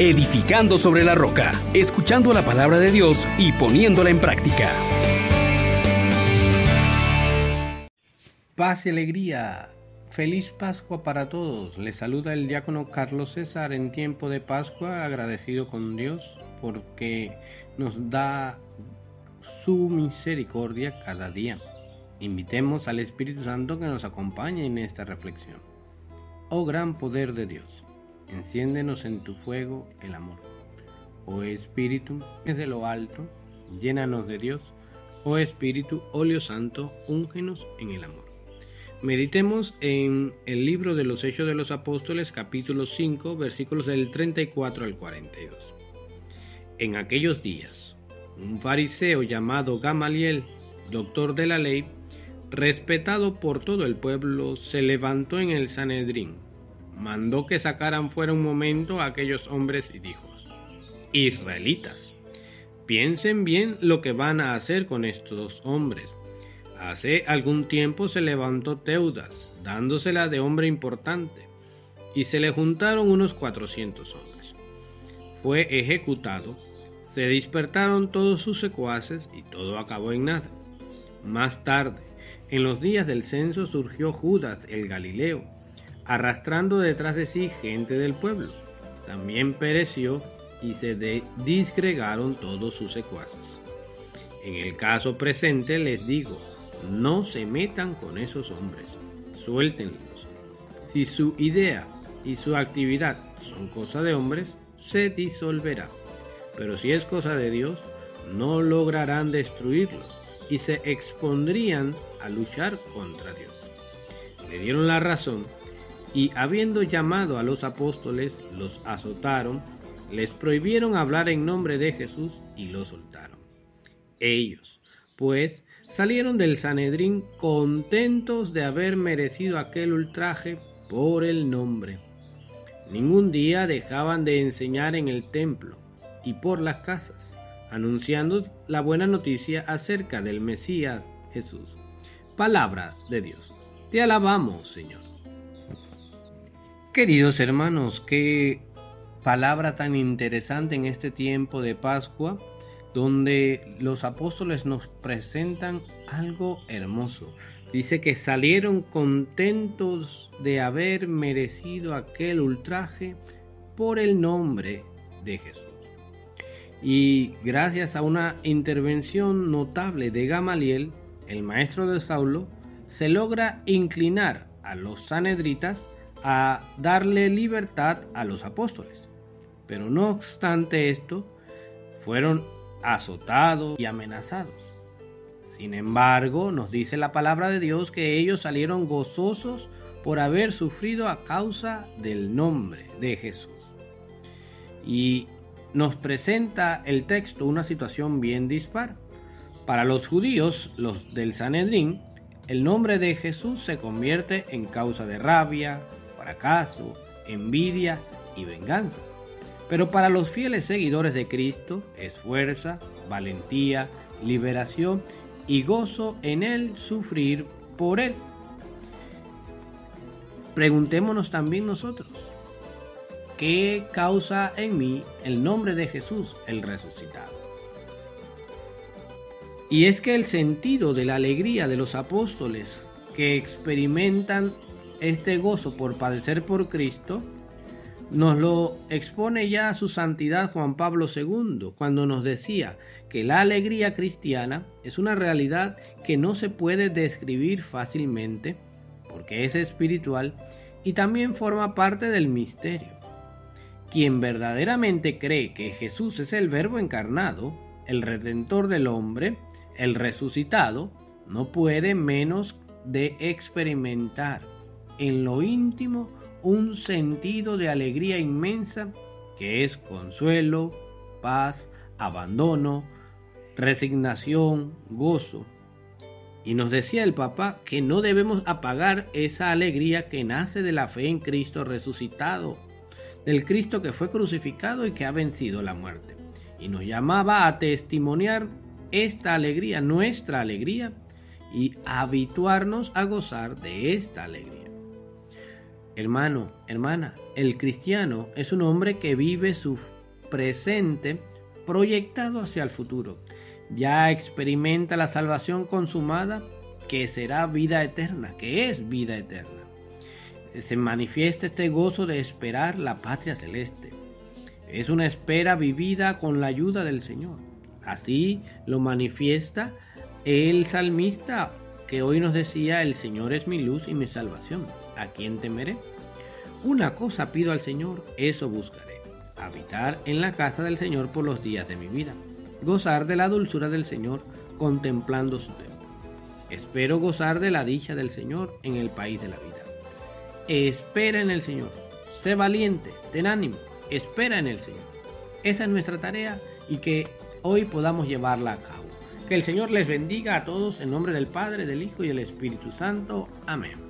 edificando sobre la roca, escuchando la palabra de Dios y poniéndola en práctica. Paz y alegría. Feliz Pascua para todos. Les saluda el diácono Carlos César en tiempo de Pascua, agradecido con Dios porque nos da su misericordia cada día. Invitemos al Espíritu Santo que nos acompañe en esta reflexión. Oh gran poder de Dios, enciéndenos en tu fuego el amor. Oh Espíritu, desde lo alto, llénanos de Dios. Oh Espíritu, óleo santo, úngenos en el amor. Meditemos en el libro de los Hechos de los Apóstoles capítulo 5 versículos del 34 al 42. En aquellos días, un fariseo llamado Gamaliel, doctor de la ley, respetado por todo el pueblo, se levantó en el Sanedrín, mandó que sacaran fuera un momento a aquellos hombres y dijo, Israelitas, piensen bien lo que van a hacer con estos hombres. Hace algún tiempo se levantó Teudas, dándosela de hombre importante, y se le juntaron unos cuatrocientos hombres. Fue ejecutado, se despertaron todos sus secuaces y todo acabó en nada. Más tarde, en los días del censo surgió Judas el Galileo, arrastrando detrás de sí gente del pueblo. También pereció y se disgregaron todos sus secuaces. En el caso presente les digo, no se metan con esos hombres, suéltenlos. Si su idea y su actividad son cosa de hombres, se disolverá. Pero si es cosa de Dios, no lograrán destruirlos y se expondrían a luchar contra Dios. Le dieron la razón y habiendo llamado a los apóstoles, los azotaron, les prohibieron hablar en nombre de Jesús y los soltaron. Ellos, pues, salieron del Sanedrín contentos de haber merecido aquel ultraje por el nombre. Ningún día dejaban de enseñar en el templo y por las casas anunciando la buena noticia acerca del Mesías Jesús. Palabra de Dios. Te alabamos, Señor. Queridos hermanos, qué palabra tan interesante en este tiempo de Pascua, donde los apóstoles nos presentan algo hermoso. Dice que salieron contentos de haber merecido aquel ultraje por el nombre de Jesús. Y gracias a una intervención notable de Gamaliel, el maestro de Saulo, se logra inclinar a los sanedritas a darle libertad a los apóstoles. Pero no obstante esto, fueron azotados y amenazados. Sin embargo, nos dice la palabra de Dios que ellos salieron gozosos por haber sufrido a causa del nombre de Jesús. Y nos presenta el texto una situación bien dispar. Para los judíos, los del Sanedrín, el nombre de Jesús se convierte en causa de rabia, fracaso, envidia y venganza. Pero para los fieles seguidores de Cristo es fuerza, valentía, liberación y gozo en Él sufrir por Él. Preguntémonos también nosotros, ¿Qué causa en mí el nombre de Jesús el resucitado? Y es que el sentido de la alegría de los apóstoles que experimentan este gozo por padecer por Cristo, nos lo expone ya su santidad Juan Pablo II, cuando nos decía que la alegría cristiana es una realidad que no se puede describir fácilmente, porque es espiritual y también forma parte del misterio. Quien verdaderamente cree que Jesús es el Verbo encarnado, el Redentor del hombre, el resucitado, no puede menos de experimentar en lo íntimo un sentido de alegría inmensa que es consuelo, paz, abandono, resignación, gozo. Y nos decía el Papa que no debemos apagar esa alegría que nace de la fe en Cristo resucitado del Cristo que fue crucificado y que ha vencido la muerte. Y nos llamaba a testimoniar esta alegría, nuestra alegría, y habituarnos a gozar de esta alegría. Hermano, hermana, el cristiano es un hombre que vive su presente proyectado hacia el futuro. Ya experimenta la salvación consumada que será vida eterna, que es vida eterna. Se manifiesta este gozo de esperar la patria celeste. Es una espera vivida con la ayuda del Señor. Así lo manifiesta el salmista que hoy nos decía, el Señor es mi luz y mi salvación. ¿A quién temeré? Una cosa pido al Señor, eso buscaré. Habitar en la casa del Señor por los días de mi vida. Gozar de la dulzura del Señor contemplando su templo. Espero gozar de la dicha del Señor en el país de la vida. Espera en el Señor. Sé valiente, ten ánimo, espera en el Señor. Esa es nuestra tarea y que hoy podamos llevarla a cabo. Que el Señor les bendiga a todos en nombre del Padre, del Hijo y del Espíritu Santo. Amén.